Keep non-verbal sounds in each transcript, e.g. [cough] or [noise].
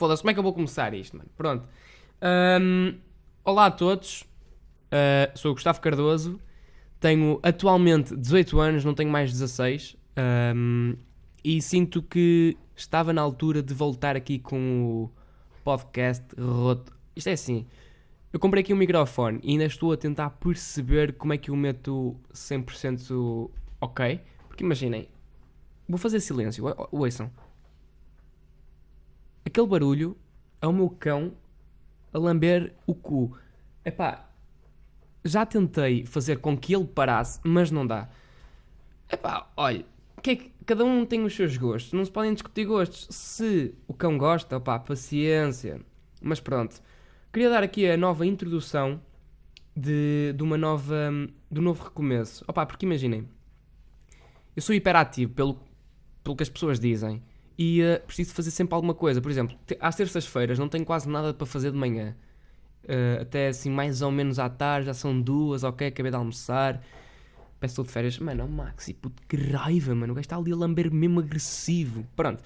Foda-se, como é que eu vou começar isto, mano? Pronto. Ahm, olá a todos. Ah, sou o Gustavo Cardoso. Tenho atualmente 18 anos, não tenho mais 16. Ahm, e sinto que estava na altura de voltar aqui com o podcast roto. Isto é assim. Eu comprei aqui um microfone e ainda estou a tentar perceber como é que eu meto 100% ok. Porque imaginem, vou fazer silêncio, ouçam. Aquele barulho é o meu cão a lamber o cu. Epá, já tentei fazer com que ele parasse, mas não dá. Epá, olha, que é que- cada um tem os seus gostos, não se podem discutir gostos. Se o cão gosta, opá, paciência. Mas pronto, queria dar aqui a nova introdução de, de uma nova, do novo recomeço. Opá, porque imaginem, eu sou hiperativo pelo, pelo que as pessoas dizem e eh, preciso fazer sempre alguma coisa. Por exemplo, te- às terças-feiras não tenho quase nada para fazer de manhã. Eh, até assim, mais ou menos à tarde, já são duas, ok, acabei de almoçar. Peço estou de férias. Mano, oh, Maxi, puto, que raiva, mano. O gajo está ali a lamber mesmo agressivo. Pronto.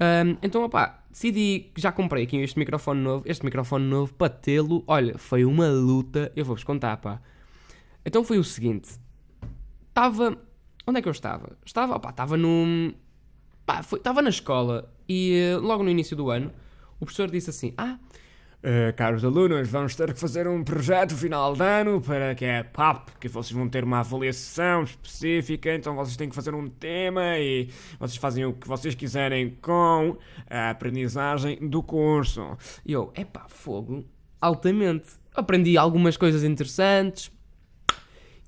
Ahm, então, opá, decidi já comprei aqui este microfone novo. Este microfone novo, para tê-lo, olha, foi uma luta. Eu vou-vos contar, pá. Então foi o seguinte. Estava... Onde é que eu estava? Estava, opá, estava num... Pá, foi- estava na escola e logo no início do ano o professor disse assim: Ah, Eh, caros alunos, vamos ter que fazer um projeto final de ano para que é PAP, que vocês vão ter uma avaliação específica, então vocês têm que fazer um tema e vocês fazem o que vocês quiserem com a aprendizagem do curso. E eu, epá, fogo, altamente. Aprendi algumas coisas interessantes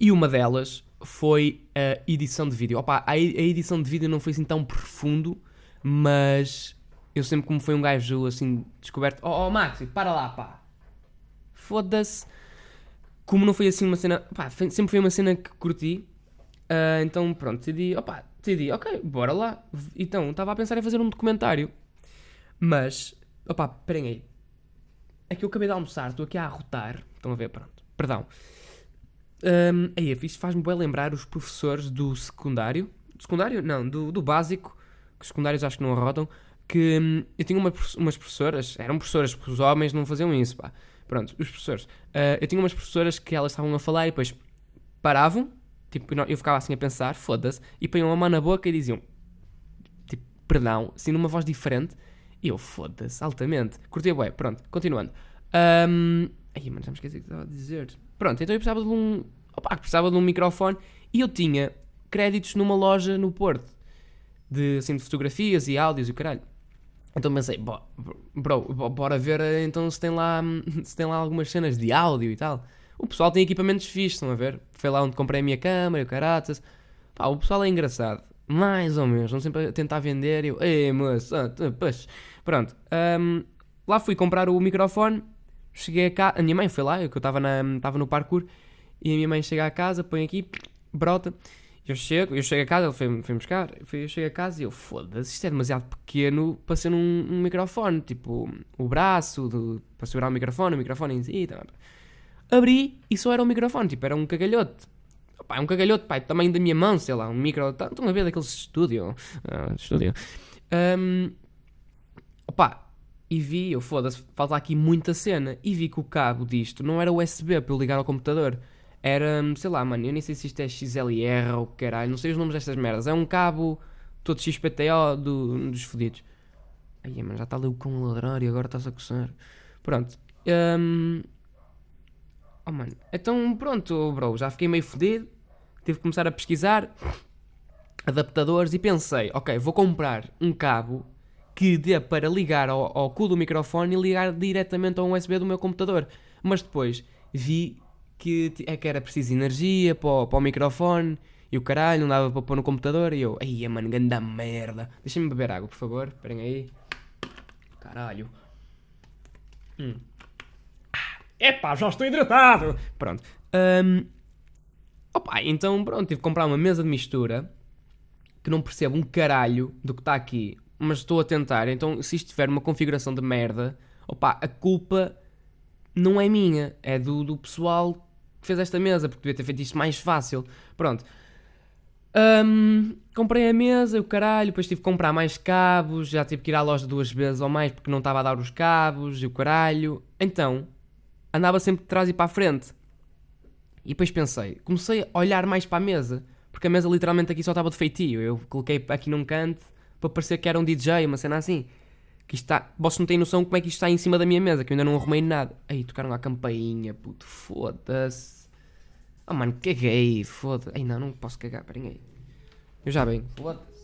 e uma delas foi a edição de vídeo. Opa, a, edição de vídeo não foi assim tão profundo, mas eu sempre como foi um gajo assim descoberto. Oh, oh Maxi, para lá, pá. Foda-se. Como não foi assim uma cena. Pá, sempre foi uma cena que curti. ah, então pronto, decidi, opa, decidi, ok, bora lá. Então, estava a pensar em fazer um documentário. Mas, opá, esperem aí. É que eu acabei de almoçar, estou aqui a arrotar. Estão a ver, pronto. Perdão. Um, aí, isto faz-me bem lembrar os professores do secundário. Do secundário? Não, do, do básico. Que os secundários acho que não arrotam. Que hum, eu tinha uma umas professoras, eram professoras, porque os homens não faziam isso, pá. Pronto, os professores. Ah, eu tinha umas professoras que elas estavam a falar e depois paravam, tipo, eu ficava assim a pensar, foda-se, e punham a mão na boca e diziam, tipo, perdão, assim numa voz diferente. E eu, foda-se, altamente. Curti bué, pronto, continuando. Um... Ai, mano, já me esqueci o que estava a dizer. Pronto, então eu precisava de um... Opa, precisava de um microfone e eu tinha créditos numa loja no Porto. De, assim, de fotografias e áudios e o caralho. Então pensei, "Bo- bro, bo- bora ver eh, então se tem, lá, [laughs] se tem lá algumas cenas de áudio e tal. O pessoal tem equipamentos fixos, estão a ver? Foi lá onde comprei a minha câmera e o caraças. Pá, o pessoal é engraçado. Mais ou menos. Não sempre a tentar vender. Eu, ei, moço. Pronto. Ahm, lá fui comprar o microfone. Cheguei a casa. A minha mãe foi lá, eu que eu estava no parkour. E a minha mãe chega a casa, põe aqui, brota. Eu chego, eu chego a casa, ele foi-me foi buscar. Eu chego a casa e eu, foda-se, isto é demasiado pequeno para ser um, um microfone. Tipo, o braço do- para segurar o microfone, o microfone em si. Tá. Abri e só era um microfone, tipo, era um cagalhote. Pá, é um cagalhote, do tamanho da minha mão, sei lá, um micro. Estão a ver daqueles estúdio? Ah, estúdio. Ahm, opá, e vi, eu foda-se, falta aqui muita cena. E vi que o cabo disto não era USB para eu ligar ao computador. Era, sei lá, mano, eu nem sei se isto é XLR ou caralho, não sei os nomes destas merdas. É um cabo todo XPTO do, dos fodidos. Ai, mano, já está ali o cão e agora está-se a coçar. Pronto. Ahm, Oh, mano. Então, pronto, bro, já fiquei meio fodido. Tive que começar a pesquisar adaptadores e pensei, ok, vou comprar um cabo que dê para ligar ao, ao cu do microfone e ligar diretamente a um USB do meu computador. Mas depois vi que, é que era preciso energia para o, para o microfone e o caralho, não dava para pôr no computador. E eu, ai, mano, ganda merda. Deixem-me beber água, por favor. Esperem aí. Caralho. Hum. Epá, já estou hidratado! Pronto. Ahm, opa, então pronto, tive que comprar uma mesa de mistura que não percebo um caralho do que está aqui, mas estou a tentar. Então, se isto tiver uma configuração de merda, opa, a culpa não é minha, é do, do pessoal que fez esta mesa, porque devia ter feito isto mais fácil. Pronto. Ahm, comprei a mesa, o caralho, depois tive que comprar mais cabos, já tive que ir à loja duas vezes ou mais porque não estava a dar os cabos e o caralho. Então, andava sempre de trás e para a frente. E depois pensei, comecei a olhar mais para a mesa, porque a mesa literalmente aqui só estava de feitio. Eu coloquei aqui num canto para parecer que era um DJ, uma cena assim. Que isto está, vocês não têm noção como é que isto está em cima da minha mesa, que eu ainda não arrumei nada. Aí tocaram a campainha, puto, foda-se. Oh mano, caguei, foda-se. Ai não, não posso cagar, peraí aí. Eu já venho. Foda-se.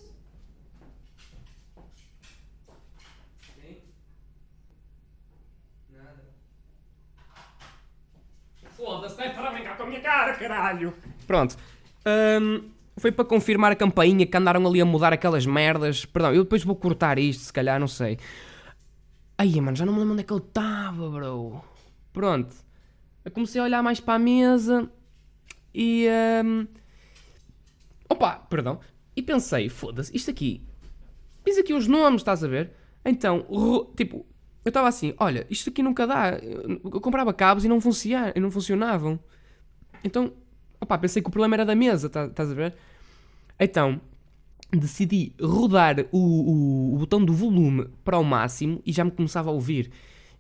Foda-se, vai parar brincar com a minha cara, caralho! Pronto. Hum, foi para confirmar a campainha que andaram ali a mudar aquelas merdas. Perdão, eu depois vou cortar isto, se calhar, não sei. Ai, mano, já não me lembro onde é que ele estava, bro. Pronto. Eu comecei a olhar mais para a mesa e. hum, Opa, perdão. E pensei, foda-se, isto aqui. Diz aqui os nomes, estás a ver? Então, tipo, eu estava assim, olha, isto aqui nunca dá. Eu eu comprava cabos e não, funciona, e não funcionavam. Então, pensei que o problema era da mesa, tá- estás a ver? Então, decidi rodar o, o- o botão do volume para o máximo e já me começava a ouvir.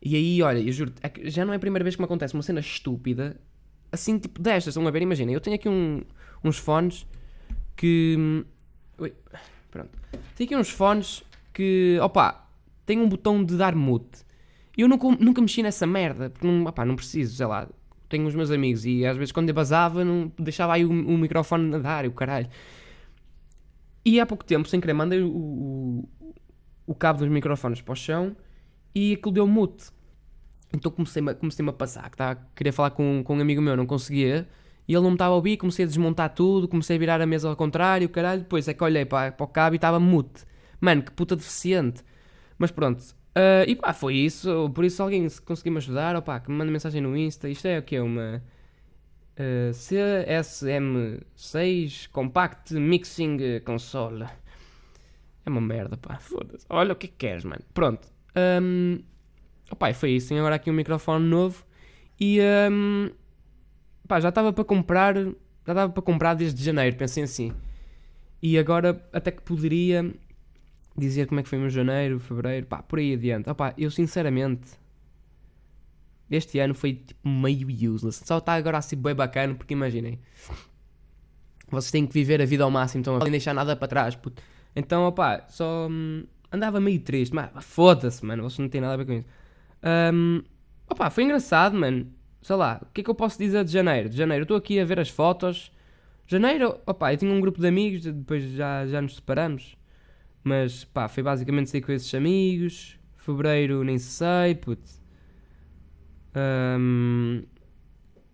E aí, olha, eu juro, é já não é a primeira vez que me acontece uma cena estúpida, assim, tipo destas, estão a ver? Imagina, eu tenho aqui um- uns fones que. Ui, pronto. Tenho aqui uns fones que, opá, tem um botão de dar mute. Eu nunca, nunca mexi nessa merda, porque opá, não preciso, sei lá. Tenho os meus amigos e às vezes quando eu basava, não deixava aí o, o microfone a dar e o caralho. E há pouco tempo, sem querer, mandei o, o, o cabo dos microfones para o chão e aquilo deu mute. Então comecei-me comecei a passar, que estava, queria falar com, com um amigo meu, não conseguia. E ele não me estava a ouvir, comecei a desmontar tudo, comecei a virar a mesa ao contrário, caralho. Depois é que olhei para, para o cabo e estava mute. Mano, que puta deficiente. Mas pronto. Ah, e pá, foi isso. Por isso, alguém se conseguir me ajudar, opá, que me manda mensagem no Insta. Isto é o que? Uma ah, CSM6 Compact Mixing Console. É uma merda, pá. Foda-se. Olha o que é que queres, mano. Pronto. Um, opá, foi isso. Tenho agora aqui um microfone novo. E hum, pá, já estava para comprar. Já estava para comprar desde janeiro. Pensei assim. E agora até que poderia dizer como é que foi meu janeiro, fevereiro, pá, por aí adiante. Opá, eu sinceramente. Este ano foi tipo meio useless. Só está agora assim bem bacana, porque imaginem. Vocês têm que viver a vida ao máximo, então não podem deixar nada para trás. puto. Então, opá, só hum, andava meio triste. Mas foda-se, mano, vocês não têm nada a ver com isso. Hum, opá, foi engraçado, mano. Sei lá, o que é que eu posso dizer de janeiro? De janeiro, estou aqui a ver as fotos. Janeiro, opá, eu tinha um grupo de amigos, depois já, já nos separamos. Mas, pá, foi basicamente sair com esses amigos. Fevereiro, nem sei, puto. Hum,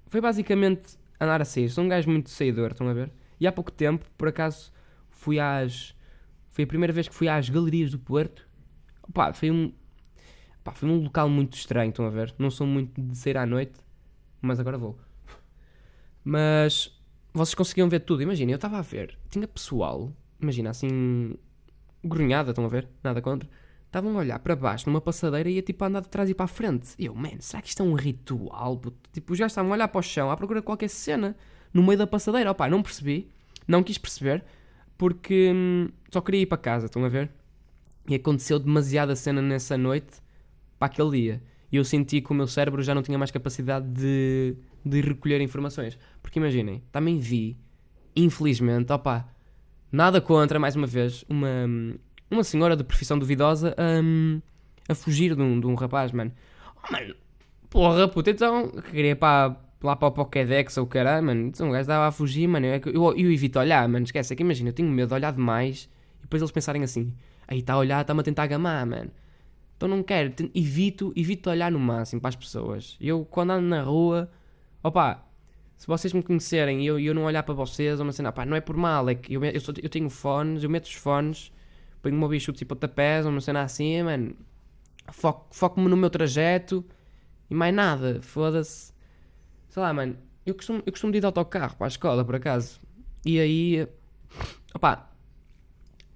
foi basicamente andar a sair. Sou um gajo muito saidor, estão a ver? E há pouco tempo, por acaso, fui às. Foi a primeira vez que fui às galerias do Porto. Opá, foi um. Pá, foi um local muito estranho, estão a ver? Não sou muito de sair à noite, mas agora vou. Mas vocês conseguiam ver tudo. Imagina, eu estava a ver, tinha pessoal, imagina assim, grunhada, estão a ver? Nada contra. Estavam a olhar para baixo numa passadeira e ia tipo a andar de trás e para a frente. E eu, man, será que isto é um ritual? Tipo, gajos estavam a olhar para o chão à procura de qualquer cena no meio da passadeira. Opá, não percebi, não quis perceber, porque hum, só queria ir para casa, estão a ver? E aconteceu demasiada cena nessa noite para aquele dia. E eu senti que o meu cérebro já não tinha mais capacidade de, de recolher informações. Porque imaginem, também vi, infelizmente, opá, nada contra, mais uma vez, uma, uma senhora de profissão duvidosa hum, a fugir de um, de um rapaz, mano. Oh, mano, porra, puta, então, que queria para, lá para o Pokédex ou o caralho, mano. Então um gajo estava a fugir, mano. Eu, eu, eu evito olhar, mano. Esquece, é que imagina, eu tenho medo de olhar demais e depois eles pensarem assim: aí está a olhar, está-me a tentar gamar, mano. Então não quero, evito, evito olhar no máximo para as pessoas. Eu, quando ando na rua, opá, Se vocês me conhecerem e eu, eu não olhar para vocês, ou uma cena, pá, não é por mal, é que eu, eu, sou- eu tenho fones, eu meto os fones, ponho uma bichute e pontapés, ou uma cena assim, mano, foco- foco-me no meu trajeto e mais nada, foda-se. Sei lá, mano, eu costumo, eu costumo ir de autocarro para a escola, por acaso. E aí, opá,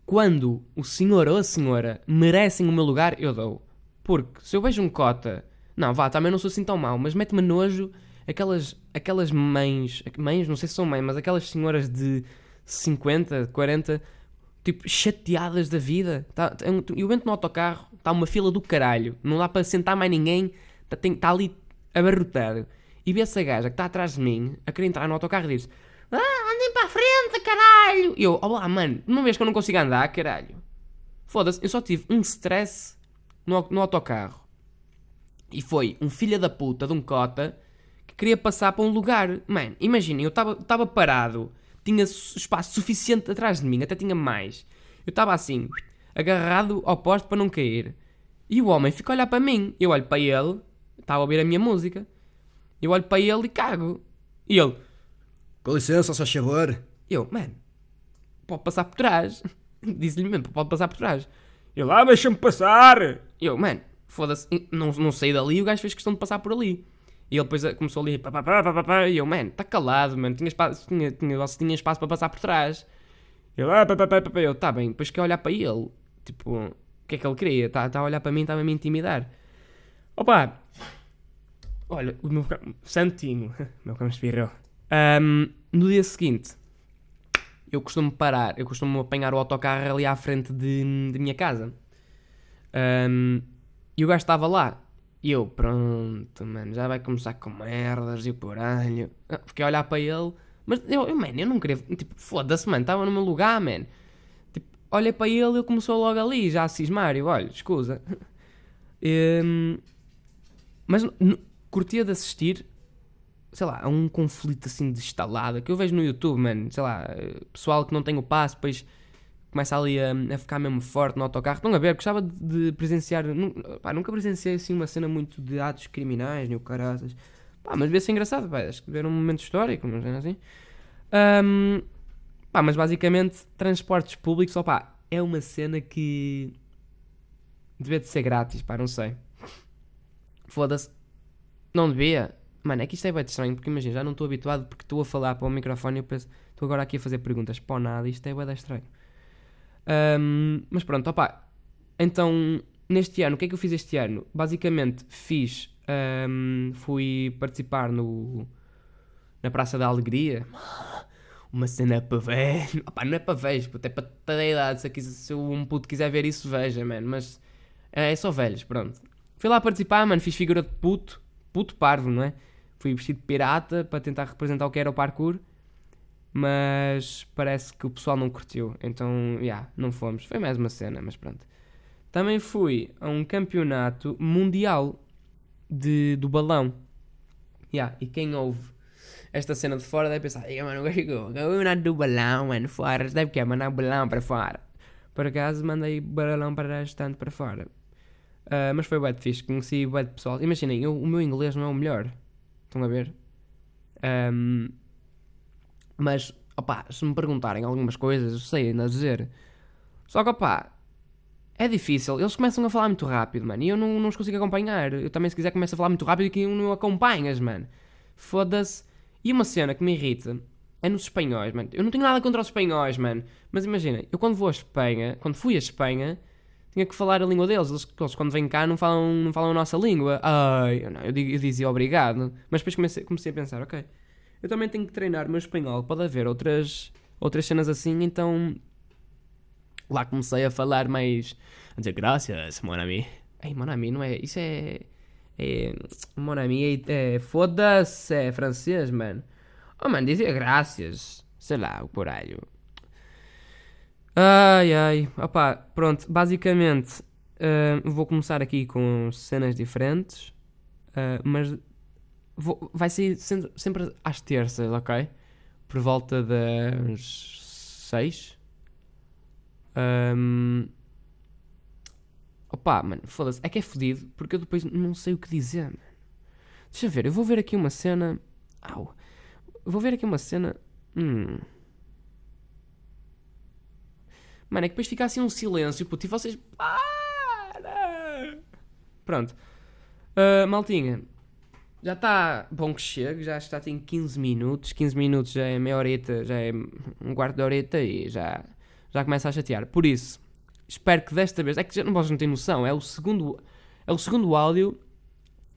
quando o senhor ou a senhora merecem o meu lugar, eu dou. Porque se eu vejo um cota, não, vá, também não sou assim tão mau, mas mete-me nojo aquelas, aquelas mães, mães, não sei se são mães, mas aquelas senhoras de 50, 40, tipo, chateadas da vida. Tá, eu entro no autocarro, está uma fila do caralho, não dá para sentar mais ninguém, está tá ali abarrotado. E vê essa gaja que está atrás de mim, a querer entrar no autocarro e diz: Ah, andem para a frente, caralho! E eu, olá, mano, não vês que eu não consigo andar, caralho? Foda-se, eu só tive um stress no, no autocarro. E foi um filho da puta de um cota que queria passar para um lugar. Mano, imaginem, eu estava parado, tinha espaço suficiente atrás de mim, até tinha mais. Eu estava assim, agarrado ao poste para não cair. E o homem fica a olhar para mim. Eu olho para ele, estava a ouvir a minha música. Eu olho para ele e cago. E ele, Com licença, só favor. eu, mano, pode passar por trás. [laughs] Disse-lhe mesmo, pode passar por trás. Ele, ah, deixa-me passar! Eu, mano, foda-se, não, não saí dali e o gajo fez questão de passar por ali. E ele depois começou ali, pá, pá, pá, pá, pá, pá, e eu, mano, está calado, mano, tinha espaço, tinha, tinha, tinha espaço para passar por trás. Ele, ah, pá, pá, pá, pá, eu, tá bem, depois que olhar para ele, tipo, o que é que ele queria? Está tá a olhar para mim, estava a me intimidar. Opa, olha, o meu cão, Santinho, [laughs] meu cão espirrou. Ahm, no dia seguinte, eu costumo parar, eu costumo apanhar o autocarro ali à frente de, de minha casa. Ahm, e o gajo estava lá. E eu, pronto, mano, já vai começar com merdas e o poralho. Ah, Fiquei a olhar para ele. Mas eu, eu mano, eu não queria. Tipo, foda-se, mano, estava no meu lugar, mano. Tipo, olhei para ele e ele começou logo ali, já a cismar. Eu, olha, escusa. Hum, [laughs] mas curtia de assistir, sei lá, a um conflito assim de estalada que eu vejo no YouTube, mano. Sei lá, eh, pessoal que não tem o passo, depois começa ali a, a ficar mesmo forte no autocarro. Estão a ver? Gostava de, de presenciar. pá, nunca presenciei assim uma cena muito de atos criminais, nem o caraças. Pá, mas devia ser engraçado, pá. Acho que ver um momento histórico, não sei assim. Ahm, pá, mas basicamente, transportes públicos, opá, é uma cena que devia de ser grátis, pá, não sei. Foda-se. Não devia. Mano, é que isto é bem estranho, porque imagina, já não estou habituado porque estou a falar para o microfone e eu penso, estou agora aqui a fazer perguntas para nada, isto é bem estranho. Ahm, mas pronto, opá. Então, neste ano, o que é que eu fiz este ano? Basicamente, fiz. ahm, fui participar no. Na Praça da Alegria. Uma cena para velho. [laughs] Opá, não é para velhos, puto, é para toda a idade. Se, se um puto quiser ver isso, veja, mano. Mas é, é só velhos, pronto. Fui lá participar, mano. Fiz figura de puto. Puto parvo, não é? Fui vestido de pirata para tentar representar o que era o parkour. Mas parece que o pessoal não curtiu. Então, já, yeah, não fomos. Foi mais uma cena, mas pronto. Também fui a um campeonato mundial de, do balão. Yeah, e quem ouve esta cena de fora deve pensar: "Ei, mano, o campeonato do balão, mano, fora. Deve que é mandar balão para fora. Por acaso, mandei balão para estando para fora. Ah, mas foi bem fixe, conheci de pessoal. Imaginem, eu- o meu inglês não é o melhor. Estão a ver? Ahm, mas, opá, se me perguntarem algumas coisas, eu sei ainda dizer. Só que, opá, é difícil. Eles começam a falar muito rápido, mano. E eu não, não os consigo acompanhar. Eu também, se quiser, começo a falar muito rápido e que não acompanhas, mano. Foda-se. E uma cena que me irrita é nos espanhóis, mano. Eu não tenho nada contra os espanhóis, mano. Mas imagina, eu quando vou à Espanha, quando fui à Espanha, tinha que falar a língua deles. Eles, eles quando vêm cá não falam, não falam a nossa língua. Ai, eu, não, eu, eu dizia obrigado. Mas depois comecei, comecei a pensar, ok, eu também tenho que treinar o meu espanhol. Pode haver outras, outras cenas assim, então lá comecei a falar mais. A dizer graças, mon ami. Ei, mon ami, não é? Isso é. É. Mon ami é. é Foda-se, é francês, mano. Oh, mano, dizia graças. Sei lá, o poralho. Ai, ai. Opá, pronto. Basicamente, ah, vou começar aqui com cenas diferentes. ah, mas vou- vai ser sempre, sempre às terças, ok? Por volta das seis. Ahm, Opa, mano, foda-se. É que é fodido porque eu depois não sei o que dizer, mano. Deixa ver, eu vou ver aqui uma cena. Au. vou ver aqui uma cena. Hum. Mano, é que depois fica assim um silêncio, puto, e vocês. Para! Pronto. Ah, maltinha, já está bom que chegue, já está tem 15 minutos. 15 minutos já é meia horita, já é um quarto de horita e já, já começa a chatear. Por isso, espero que desta vez. É que já não posso não ter noção, é o segundo, é o segundo áudio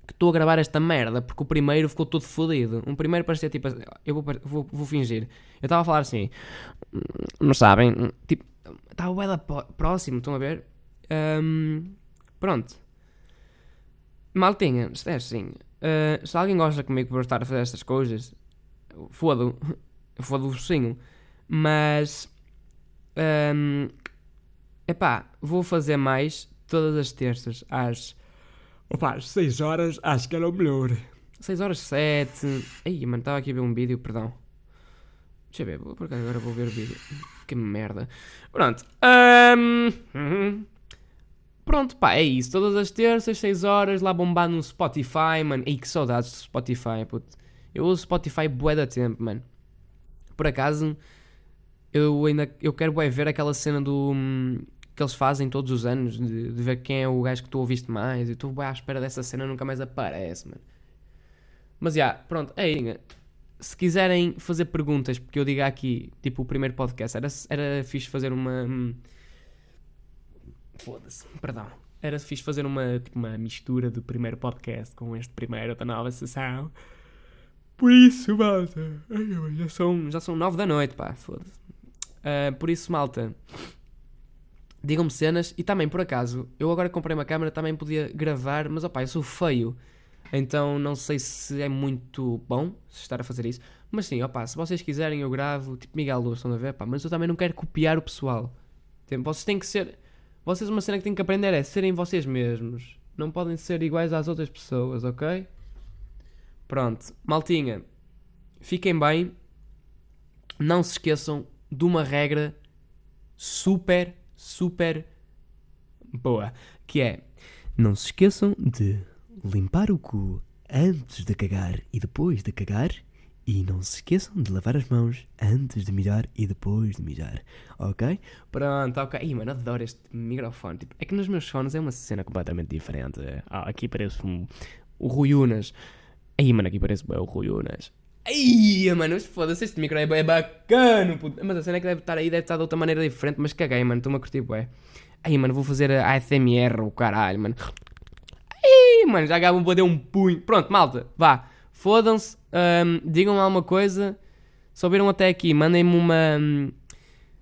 que estou a gravar esta merda, porque o primeiro ficou todo fodido. Um primeiro parecia tipo. Eu vou, vou, vou fingir. Eu estava a falar assim. Não sabem? Tipo, bué da po- próximo, estão a ver? Ahm, pronto. Maltinha, é assim. Ah, se alguém gosta comigo por estar a fazer estas coisas, foda-o. [laughs] Foda-o sim. Mas. ahm, epá, vou fazer mais todas as terças às. Opa, às 6 horas acho que era o melhor. 6 horas 7. Ei, mano, estava aqui a ver um vídeo, perdão. Deixa eu ver, por agora vou ver o vídeo. Que merda. Pronto. uhum. Pronto, pá, é isso. Todas as terças, 6 horas, lá bombar no Spotify, mano. Ei, que saudades do Spotify, puto. Eu uso Spotify bué da tempo, mano. Por acaso, eu ainda eu quero bué ver aquela cena do... hum, que eles fazem todos os anos, de, de ver quem é o gajo que tu ouviste mais. E estou à espera dessa cena, nunca mais aparece, mano. Mas já, pronto, é isso. Se quiserem fazer perguntas, porque eu digo aqui, tipo, o primeiro podcast, era, era fixe fazer uma. Foda-se, perdão. Era fixe fazer uma, tipo, uma mistura do primeiro podcast com este primeiro da nova sessão. Por isso, malta. Já são, já são nove da noite, pá, foda-se. Ah, por isso, malta. Digam-me cenas e também, por acaso, eu agora comprei uma câmera, também podia gravar, mas opá, eu sou feio. Então não sei se é muito bom estar a fazer isso. Mas sim, opá, se vocês quiserem eu gravo, tipo Miguel Luz, estão a ver? Pá, mas eu também não quero copiar o pessoal. Vocês têm que ser. Vocês uma cena que têm que aprender é serem vocês mesmos. Não podem ser iguais às outras pessoas, ok? Pronto, maltinha. Fiquem bem. Não se esqueçam de uma regra super, super boa. Que é. Não se esqueçam de limpar o cu antes de cagar e depois de cagar. E não se esqueçam de lavar as mãos antes de mijar e depois de mijar. Ok? Pronto, ok. Ih, mano, adoro este microfone. Tipo, é que nos meus fones é uma cena completamente diferente. Ah, aqui parece um, o Rui Unas. Aí, mano, aqui parece bem o Rui Unas. Ai, mano, foda-se, este micro é bem bacana, puto. Mas a cena é que deve estar aí, deve estar de outra maneira diferente, mas caguei, mano, estou-me a curtir, bué. Aí, mano, vou fazer a ASMR, o caralho, mano. Ai, mano, já acabam de um punho. Pronto, malta, vá. Fodam-se, ahm, digam alguma coisa. Se ouviram até aqui, mandem-me uma.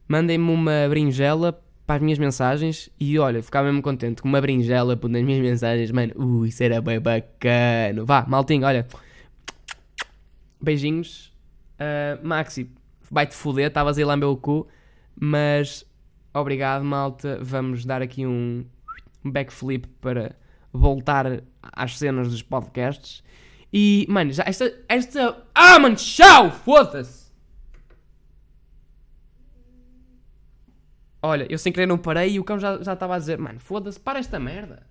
Mandem-me uma brinjela para as minhas mensagens. E olha, ficava mesmo contente com uma brinjela nas minhas mensagens, mano. Ui, isso era bem bacana. Vá, maltinho, olha. Beijinhos. Ah, Maxi, vai-te foder, estavas aí lá meu cu. Mas obrigado, malta. Vamos dar aqui um um backflip para voltar às cenas dos podcasts. E, mano, já esta. esta... Ah, mano, tchau! Foda-se! Olha, eu sem querer não parei e o cão já já estava a dizer: Mano, foda-se, para esta merda.